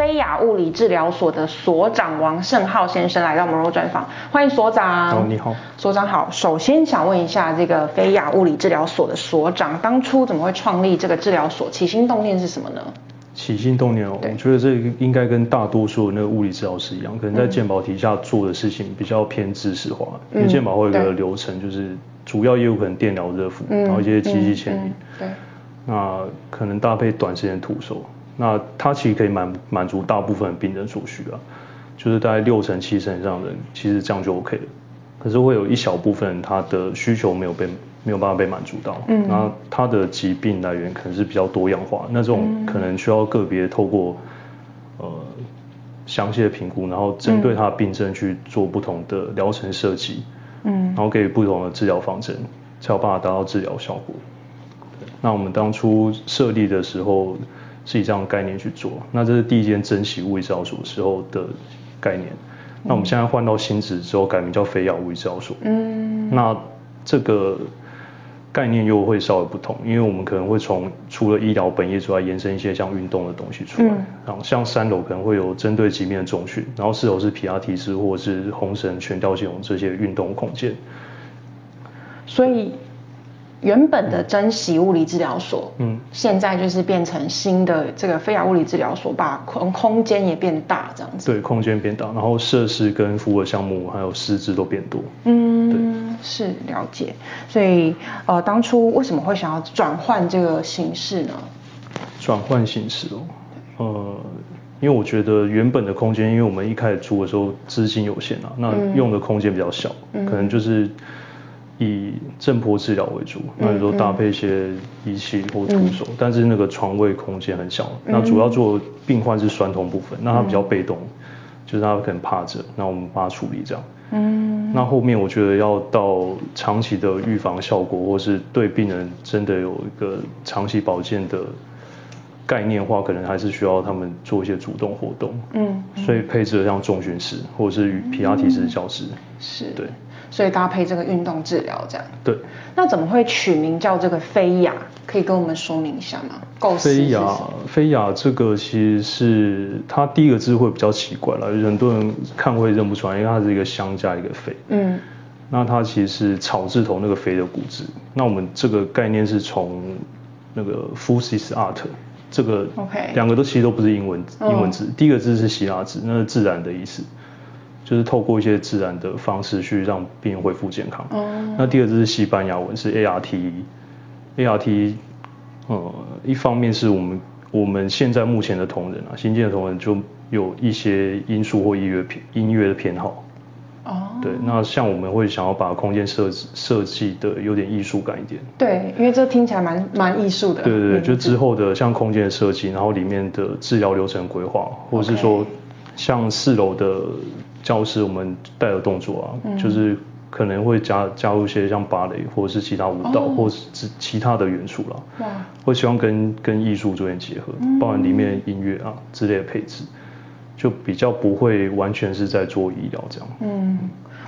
菲亚物理治疗所的所长王胜浩先生来到我们的专访，欢迎所长。哦，你好，所长好。首先想问一下，这个菲亚物理治疗所的所长当初怎么会创立这个治疗所？起心动念是什么呢？起心动念哦，我觉得这应该跟大多数的那个物理治疗师一样，可能在健保底下做的事情比较偏知识化。嗯、因为健保会有一个流程，就是主要业务可能电疗、热敷，嗯、然后一些机器牵引。对。那可能搭配短时间徒手。那它其实可以满满足大部分病人所需啊，就是大概六成七成以上的人，其实这样就 OK 了。可是会有一小部分人他的需求没有被没有办法被满足到，嗯，那他的疾病来源可能是比较多样化，那这种可能需要个别透过呃详细的评估，然后针对他的病症去做不同的疗程设计，嗯，然后给予不同的治疗方针，才有办法达到治疗效果。那我们当初设立的时候。是以这样的概念去做，那这是第一间珍惜物理治疗所时候的概念。那我们现在换到新址之后，改名叫菲亚物理治疗所。嗯，那这个概念又会稍微不同，因为我们可能会从除了医疗本业之外，延伸一些像运动的东西出来。嗯，然后像三楼可能会有针对疾病的重训，然后四楼是皮拉提斯或者是红绳、全吊系统这些运动空间。所以。原本的珍惜物理治疗所，嗯，现在就是变成新的这个菲亚物理治疗所，把空空间也变大，这样子。对，空间变大，然后设施跟服务项目还有师资都变多。嗯，对，是了解。所以，呃，当初为什么会想要转换这个形式呢？转换形式哦，呃，因为我觉得原本的空间，因为我们一开始租的时候资金有限啊，那用的空间比较小，嗯，可能就是。以震波治疗为主，那有时候搭配一些仪器或徒手，嗯、但是那个床位空间很小。嗯、那主要做病患是酸痛部分，嗯、那他比较被动，就是他可能趴着，那我们帮他处理这样。嗯。那后面我觉得要到长期的预防效果，或是对病人真的有一个长期保健的概念的话，可能还是需要他们做一些主动活动。嗯。所以配置了像重训室，或者是与皮拉提斯教室。是。对。所以搭配这个运动治疗这样。对。那怎么会取名叫这个菲亚？可以跟我们说明一下吗？菲亚，菲亚这个其实是它第一个字会比较奇怪了，很多人看会认不出来，因为它是一个香加一个菲。嗯。那它其实是草字头那个菲的古字。那我们这个概念是从那个 Fusis Art 这个，OK，两个都其实都不是英文英文字，第一个字是希腊字，那是自然的意思。就是透过一些自然的方式去让病人恢复健康。哦。那第二就是西班牙文，是 ART，ART，呃，一方面是我们我们现在目前的同仁啊，新进的同仁就有一些因素或音乐偏音乐的偏好。哦。对，那像我们会想要把空间设设计的有点艺术感一点。对，因为这听起来蛮蛮艺术的。对对对，就之后的像空间的设计，然后里面的治疗流程规划，或者是说像四楼的。教室我们带的动作啊，嗯、就是可能会加加入一些像芭蕾或者是其他舞蹈，哦、或是其他的元素啦。哇，会希望跟跟艺术做点结合，嗯、包含里面音乐啊之类的配置，就比较不会完全是在做医疗这样。嗯，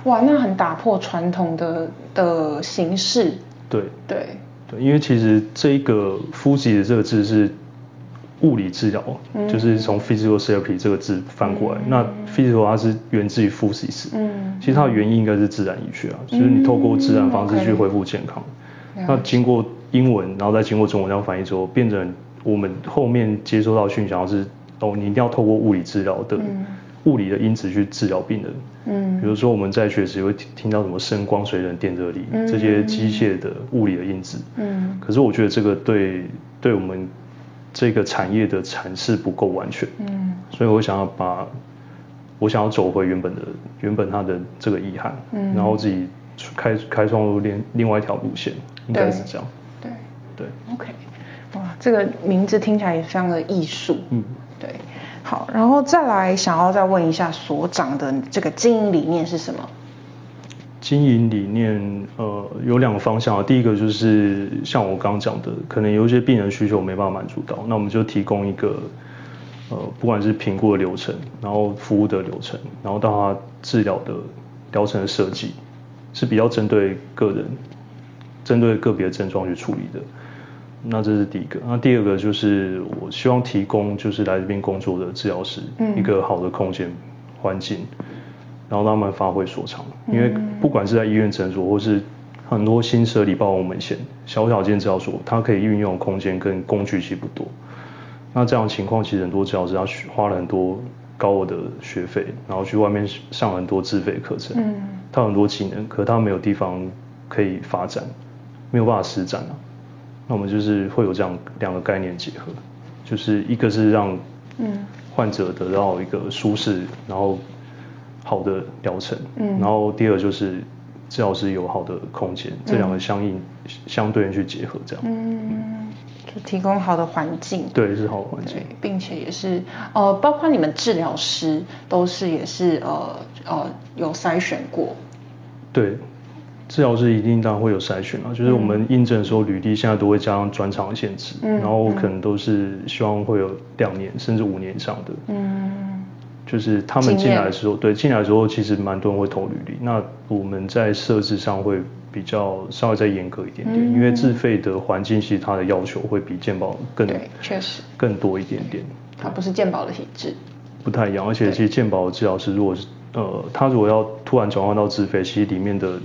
哇，那很打破传统的的形式。对对对，因为其实这个“夫子”的这个字是。物理治疗，嗯、就是从 physical therapy 这个字翻过来。嗯、那 physical 它是源自于 physics，嗯，其实它的原因应该是自然医学啊，嗯、就是你透过自然方式去恢复健康。嗯、那经过英文，然后再经过中文这样翻译之后，变成我们后面接收到讯息是，哦，你一定要透过物理治疗的物理的因子去治疗病人。嗯，比如说我们在学时会听到什么声光水冷电热力、嗯、这些机械的物理的因子。嗯，可是我觉得这个对对我们。这个产业的阐释不够完全，嗯，所以我想要把，我想要走回原本的原本它的这个遗憾，嗯，然后自己开开创出另另外一条路线，应该是这样，对。对，对，OK，哇，这个名字听起来也非常的艺术，嗯，对，好，然后再来想要再问一下所长的这个经营理念是什么？经营理念，呃，有两个方向啊。第一个就是像我刚刚讲的，可能有一些病人需求没办法满足到，那我们就提供一个，呃，不管是评估的流程，然后服务的流程，然后到他治疗的疗程的设计，是比较针对个人、针对个别症状去处理的。那这是第一个。那第二个就是我希望提供就是来这边工作的治疗师，嗯，一个好的空间环境。然后让他们发挥所长，因为不管是在医院诊所，或是很多新设立，包括我们前小小间治疗所，它可以运用空间跟工具其实不多。那这样的情况，其实很多治疗师他花了很多高额的学费，然后去外面上很多自费课程，嗯，他很多技能，可是他没有地方可以发展，没有办法施展啊。那我们就是会有这样两个概念结合，就是一个是让嗯患者得到一个舒适，然后。好的疗程，嗯，然后第二就是治疗师有好的空间，嗯、这两个相应相对应去结合，这样，嗯，就提供好的环境，对，是好的环境，并且也是呃，包括你们治疗师都是也是呃呃有筛选过，对，治疗师一定当然会有筛选啊，就是我们应征的时候，履历现在都会加上专长限制，嗯，然后可能都是希望会有两年甚至五年以上的，嗯。就是他们进来的时候，对，进来的时候其实蛮多人会投履历。那我们在设置上会比较稍微再严格一点点，嗯、因为自费的环境其实它的要求会比健保更对，确实更多一点点。它不是健保的体制，不太一样。而且其实健保的治疗师如果是呃，他如果要突然转换到自费，其实里面的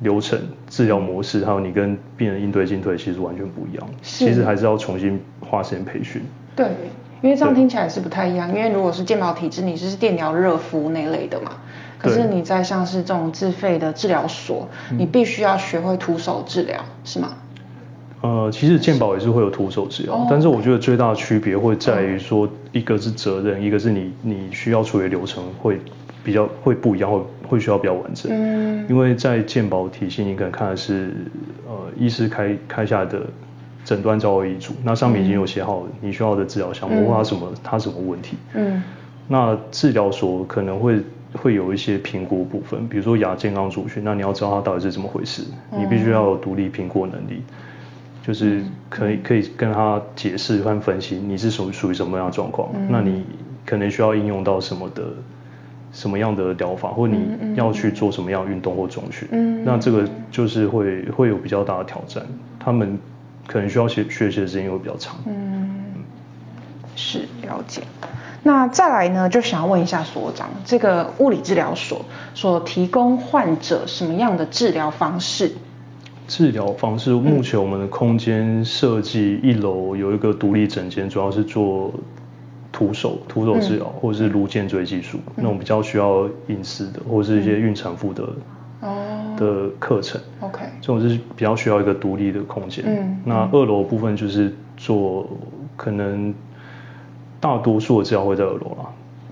流程、治疗模式，还有你跟病人应对进退，其实完全不一样。是其实还是要重新花时间培训。对。因为这样听起来是不太一样，因为如果是健保体制，你就是电疗热敷那类的嘛。可是你在像是这种自费的治疗所，你必须要学会徒手治疗，是吗？呃，其实健保也是会有徒手治疗，是但是我觉得最大的区别会在于说，一个是责任，一个是你你需要处理流程会比较会不一样，会会需要比较完整。嗯。因为在健保体系，你可能看的是呃医师开开下的。诊断照会遗嘱，那上面已经有写好你需要的治疗项目，问他什么，他什么问题。嗯。那治疗所可能会会有一些评估部分，比如说亚健康族群，那你要知道他到底是怎么回事，你必须要有独立评估能力，就是可以可以跟他解释和分析你是属于属于什么样的状况，那你可能需要应用到什么的什么样的疗法，或你要去做什么样的运动或中训。嗯。那这个就是会会有比较大的挑战，他们。可能需要学学习的时间会比较长。嗯，是了解。那再来呢，就想要问一下所长，这个物理治疗所所提供患者什么样的治疗方式？治疗方式，目前我们的空间设计一楼有一个独立诊间，主要是做徒手徒手治疗，嗯、或者是颅肩椎技术，嗯、那种比较需要隐私的，或者是一些孕产妇的。哦，的课程，OK，这种是比较需要一个独立的空间。嗯，那二楼部分就是做可能大多数的治疗会在二楼啦，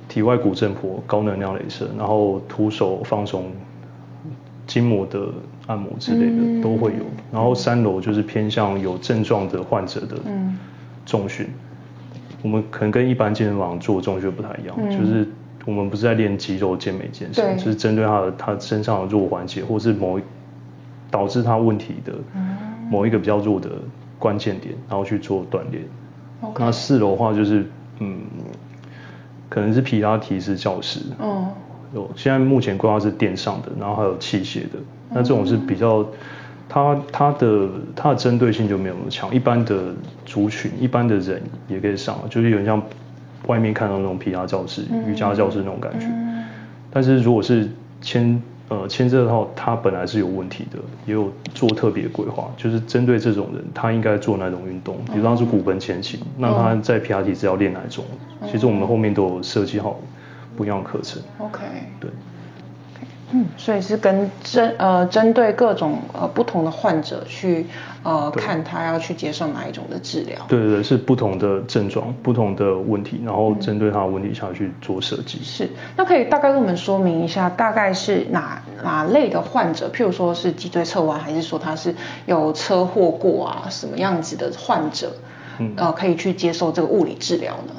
体外骨震波、高能量镭射，然后徒手放松、筋膜的按摩之类的都会有。然后三楼就是偏向有症状的患者的重训，我们可能跟一般健身房做重训不太一样，就是。我们不是在练肌肉健美健身，就是针对他的他身上的弱环节，或是某导致他问题的某一个比较弱的关键点，然后去做锻炼。Okay 那四楼的话就是嗯，可能是皮拉提斯教室，嗯，有现在目前规划是电上的，然后还有器械的。那这种是比较，它它的它的针对性就没有那么强，一般的族群一般的人也可以上，就是有点像。外面看到那种皮拉教室、瑜伽教室那种感觉，嗯、但是如果是牵呃牵这套，他本来是有问题的，也有做特别规划，就是针对这种人，他应该做哪种运动，比方说骨盆前倾，嗯、那他在皮拉提是要练哪种？嗯、其实我们后面都有设计好不一样的课程。OK，对。嗯，所以是跟针呃针对各种呃不同的患者去呃看他要去接受哪一种的治疗。对对对，是不同的症状、不同的问题，然后针对他的问题下去做设计。是，那可以大概跟我们说明一下，大概是哪哪类的患者？譬如说是脊椎侧弯，还是说他是有车祸过啊？什么样子的患者？嗯，呃，可以去接受这个物理治疗呢？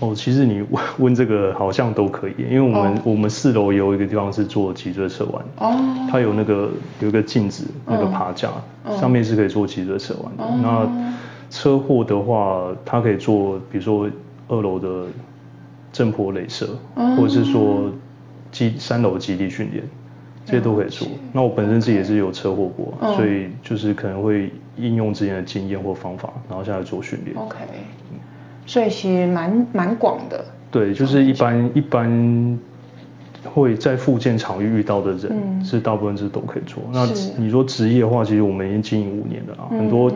哦，其实你问 问这个好像都可以，因为我们、哦、我们四楼有一个地方是做脊椎侧弯，哦，它有那个有一个镜子，那个爬架，哦、上面是可以做脊椎侧弯的。哦、那车祸的话，它可以做，比如说二楼的震波雷射，哦、或者是说基三楼基地训练，这些都可以做。那我本身自己也是有车祸过，哦、所以就是可能会应用之前的经验或方法，然后下来做训练。OK。所以其实蛮蛮广的。对，就是一般一般会在复健场域遇到的人，嗯、是大部分是都可以做。那你说职业的话，其实我们已经经营五年了啊，嗯、很多，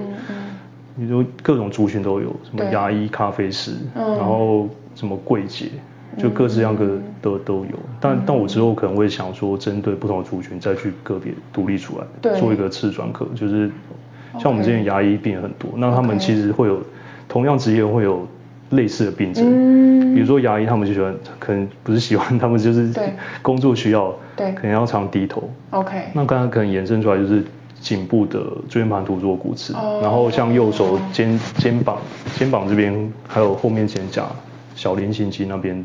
你说各种族群都有，什么牙医、咖啡师，对然后什么柜姐，就各式各样的都都有。嗯、但但我之后可能会想说，针对不同的族群再去个别独立出来，对。做一个次专科，就是像我们之前牙医病人很多，那他们其实会有同样职业会有。类似的病症，嗯、比如说牙医，他们就喜欢，可能不是喜欢，他们就是工作需要，对，可能要常低头。OK，那刚刚可能延伸出来就是颈部的椎间盘突出骨刺，哦、然后像右手肩肩膀肩膀这边还有后面肩胛小菱形肌那边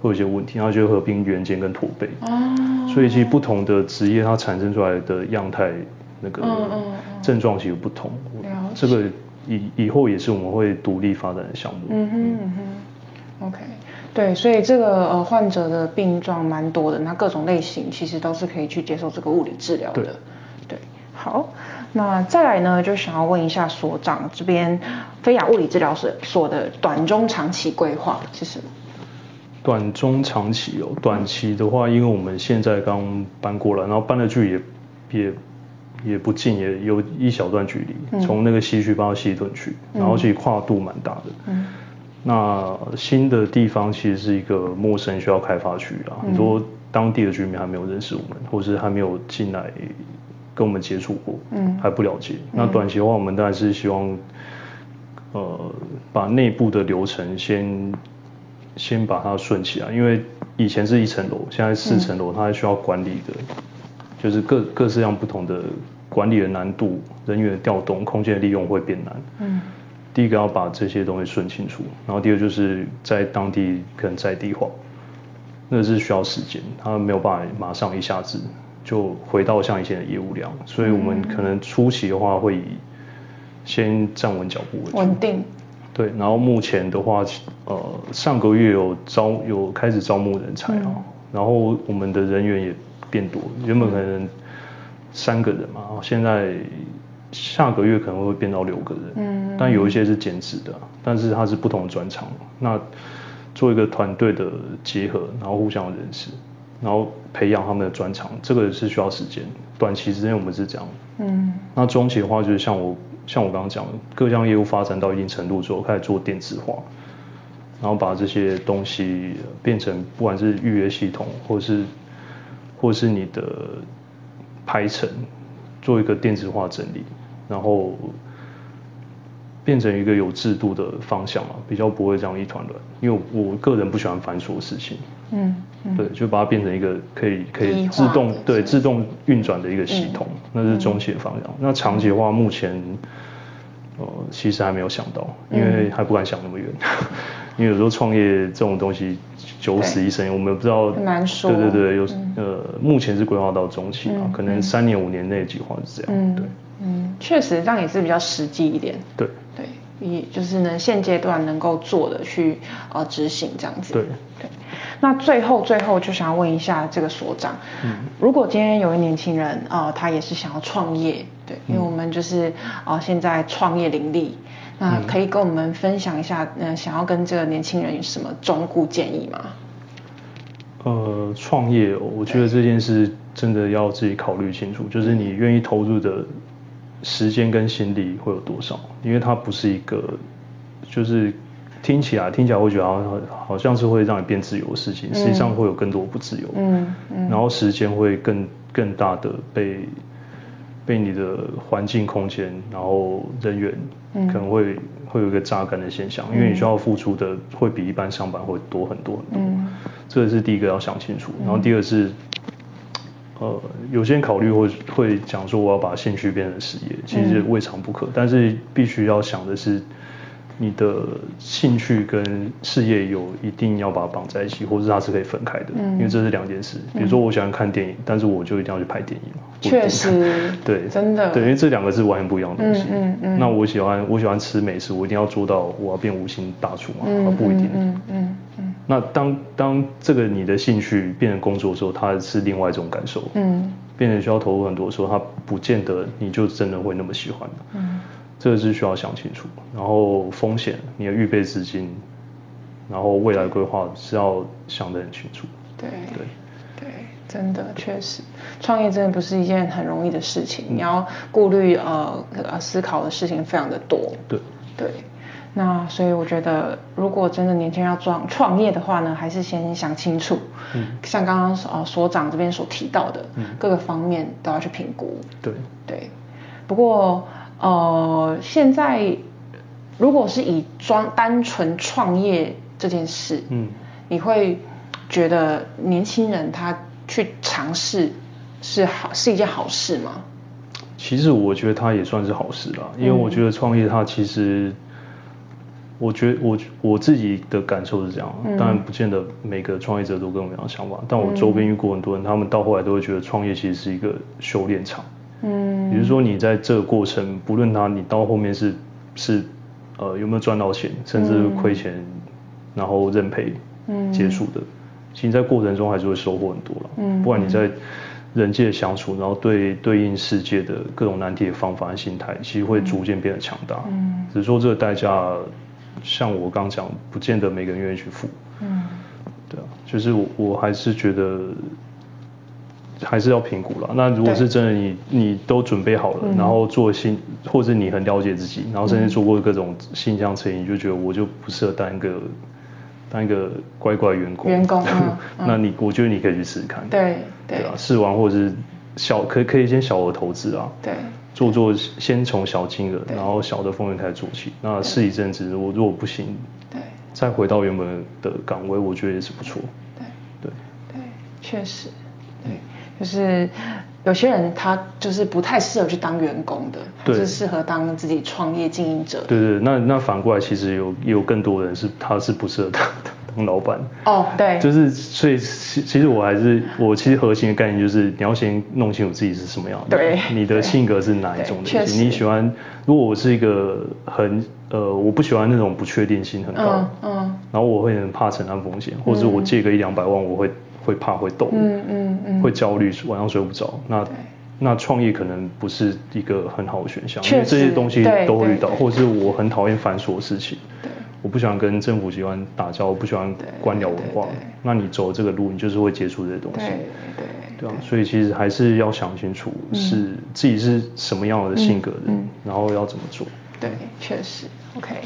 会有一些问题，然后就合并圆肩跟驼背。哦，所以其实不同的职业它产生出来的样态那个症状其实不同。嗯嗯、这个。以以后也是我们会独立发展的项目。嗯哼嗯哼，OK，对，所以这个呃患者的病状蛮多的，那各种类型其实都是可以去接受这个物理治疗的。对，对，好，那再来呢，就想要问一下所长这边飞亚物理治疗所所的短中长期规划是什么？短中长期哦，短期的话，因为我们现在刚搬过来，然后搬的距离也也。也不近，也有一小段距离，从、嗯、那个西区搬到西屯区，然后其实跨度蛮大的。嗯、那新的地方其实是一个陌生需要开发区啊，很多、嗯、当地的居民还没有认识我们，或是还没有进来跟我们接触过，嗯、还不了解。嗯、那短期的话，我们当然是希望，呃，把内部的流程先先把它顺起来，因为以前是一层楼，现在四层楼，它还需要管理的。就是各各式样不同的管理的难度、人员的调动、空间的利用会变难。嗯。第一个要把这些东西顺清楚，然后第二就是在当地可能在地化，那是需要时间，他没有办法马上一下子就回到像以前的业务量，所以我们可能初期的话会以先站稳脚步为主。稳定。对，然后目前的话，呃，上个月有招有开始招募人才啊，嗯、然后我们的人员也。变多，原本可能三个人嘛，嗯、现在下个月可能会变到六个人。嗯，但有一些是兼职的，但是它是不同的专长。那做一个团队的结合，然后互相认识，然后培养他们的专长，这个是需要时间。短期之内我们是这样。嗯，那中期的话就是像我像我刚刚讲的，各项业务发展到一定程度之后，开始做电子化，然后把这些东西变成不管是预约系统或是。或是你的排成做一个电子化整理，然后变成一个有制度的方向嘛，比较不会这样一团乱。因为我个人不喜欢繁琐的事情，嗯，嗯。对，就把它变成一个可以可以自动对自动运转的一个系统，嗯、那是中期的方向。嗯、那长期的话，目前呃其实还没有想到，因为还不敢想那么远，嗯、因为有时候创业这种东西。九死一生，对我们不知道。难说。对对对，有、嗯、呃，目前是规划到中期啊，嗯、可能三年五年内计划是这样。嗯、对，嗯，确实这样也是比较实际一点。对对，也就是呢，现阶段能够做的去呃执行这样子。对对。那最后最后就想要问一下这个所长，嗯，如果今天有一年轻人啊、呃，他也是想要创业，对，因为我们就是啊、呃、现在创业林立。那可以跟我们分享一下，嗯，想要跟这个年轻人有什么忠固建议吗？呃，创业，我觉得这件事真的要自己考虑清楚，就是你愿意投入的时间跟心力会有多少，因为它不是一个，就是听起来听起来会觉得好像好像是会让你变自由的事情，实际上会有更多不自由，嗯嗯，然后时间会更更大的被。被你的环境空间，然后人员，可能会、嗯、会有一个榨干的现象，因为你需要付出的会比一般上班会多很多很多，嗯、这个是第一个要想清楚。然后第二是，呃，有些人考虑会会讲说我要把兴趣变成事业，其实未尝不可，嗯、但是必须要想的是，你的兴趣跟事业有一定要把它绑在一起，或者是它是可以分开的，嗯，因为这是两件事。比如说我喜欢看电影，嗯、但是我就一定要去拍电影嘛。确实，对，真的，对，因为这两个是完全不一样的东西。嗯嗯，嗯。那我喜欢我喜欢吃美食，我一定要做到我要变五星大厨嘛？嗯，不一定。嗯嗯嗯，嗯。那当当这个你的兴趣变成工作的时候，它是另外一种感受。嗯。变成需要投入很多的时候，它不见得你就真的会那么喜欢的。嗯。这个是需要想清楚，然后风险，你的预备资金，然后未来规划是要想得很清楚。对对对，真的确实，创业真的不是一件很容易的事情，嗯、你要顾虑呃呃思考的事情非常的多。对对，那所以我觉得，如果真的年轻人要创创业的话呢，还是先想清楚。嗯。像刚刚呃所长这边所提到的，嗯，各个方面都要去评估。对对，不过。呃，现在如果是以专单纯创业这件事，嗯，你会觉得年轻人他去尝试是好是一件好事吗？其实我觉得他也算是好事啦，因为我觉得创业它其实，嗯、我觉得我我自己的感受是这样，嗯、当然不见得每个创业者都跟我一样想法，但我周边遇过很多人，他们到后来都会觉得创业其实是一个修炼场。嗯，比如说你在这个过程，不论他你到后面是是呃有没有赚到钱，甚至亏钱，嗯、然后认赔结束的，嗯、其实在过程中还是会收获很多了。嗯，不管你在人际的相处，然后对对应世界的各种难题的方法和心态，其实会逐渐变得强大。嗯，只是说这个代价，像我刚讲，不见得每个人愿意去付。嗯，对啊，就是我我还是觉得。还是要评估了。那如果是真的你，你你都准备好了，嗯、然后做新，或者你很了解自己，然后甚至做过各种性向测验，你就觉得我就不适合当一个当一个乖乖员工。员工，嗯、那你我觉得你可以去试试看。对对。试完或者是小可以可以先小额投资啊。对。做做先从小金额，然后小的风险开始做起。那试一阵子，我如果不行，对，再回到原本的岗位，我觉得也是不错。对对对，确实，对。就是有些人他就是不太适合去当员工的，对还是适合当自己创业经营者。对对，那那反过来其实有有更多人是他是不适合当 当老板。哦，对。就是所以其其实我还是我其实核心的概念就是你要先弄清楚自己是什么样的，对，你的性格是哪一种类型，你喜欢。如果我是一个很呃我不喜欢那种不确定性很高，嗯，嗯然后我会很怕承担风险，或者我借个一两百万我会。会怕会抖，嗯嗯嗯，会焦虑，晚上睡不着。那那创业可能不是一个很好的选项，实因为这些东西都会遇到，或者是我很讨厌繁琐的事情，对。我不喜欢跟政府机关打交道，我不喜欢官僚文化。那你走这个路，你就是会接触这些东西，对对对，对。啊。所以其实还是要想清楚是，自己是什么样的性格的，然后要怎么做。对，确实，OK。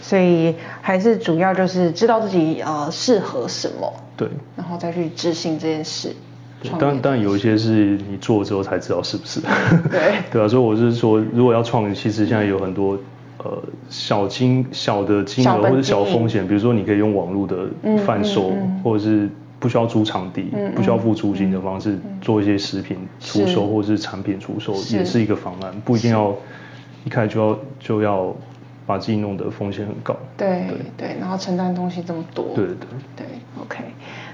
所以还是主要就是知道自己呃适合什么，对，然后再去执行这件事。但但有一些是你做了之后才知道是不是。对，对啊，所以我是说，如果要创业，其实现在有很多呃小金小的金额或者小风险，比如说你可以用网络的贩售，嗯。嗯嗯、或者是不需要租场地、不需要付租金的方式、做一些食品出售或者是产品出售，也是一个方案，不一定要一开始就要就要。把自己弄得风险很高，对对对，然后承担东西这么多，对对对，OK，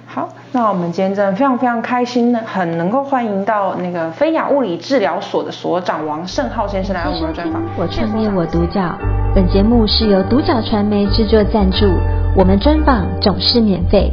好，那我们今天真的非常非常开心呢，很能够欢迎到那个菲亚物理治疗所的所长王胜浩先生来我们的专访。我创业我独角，本节目是由独角传媒制作赞助，我们专访总是免费。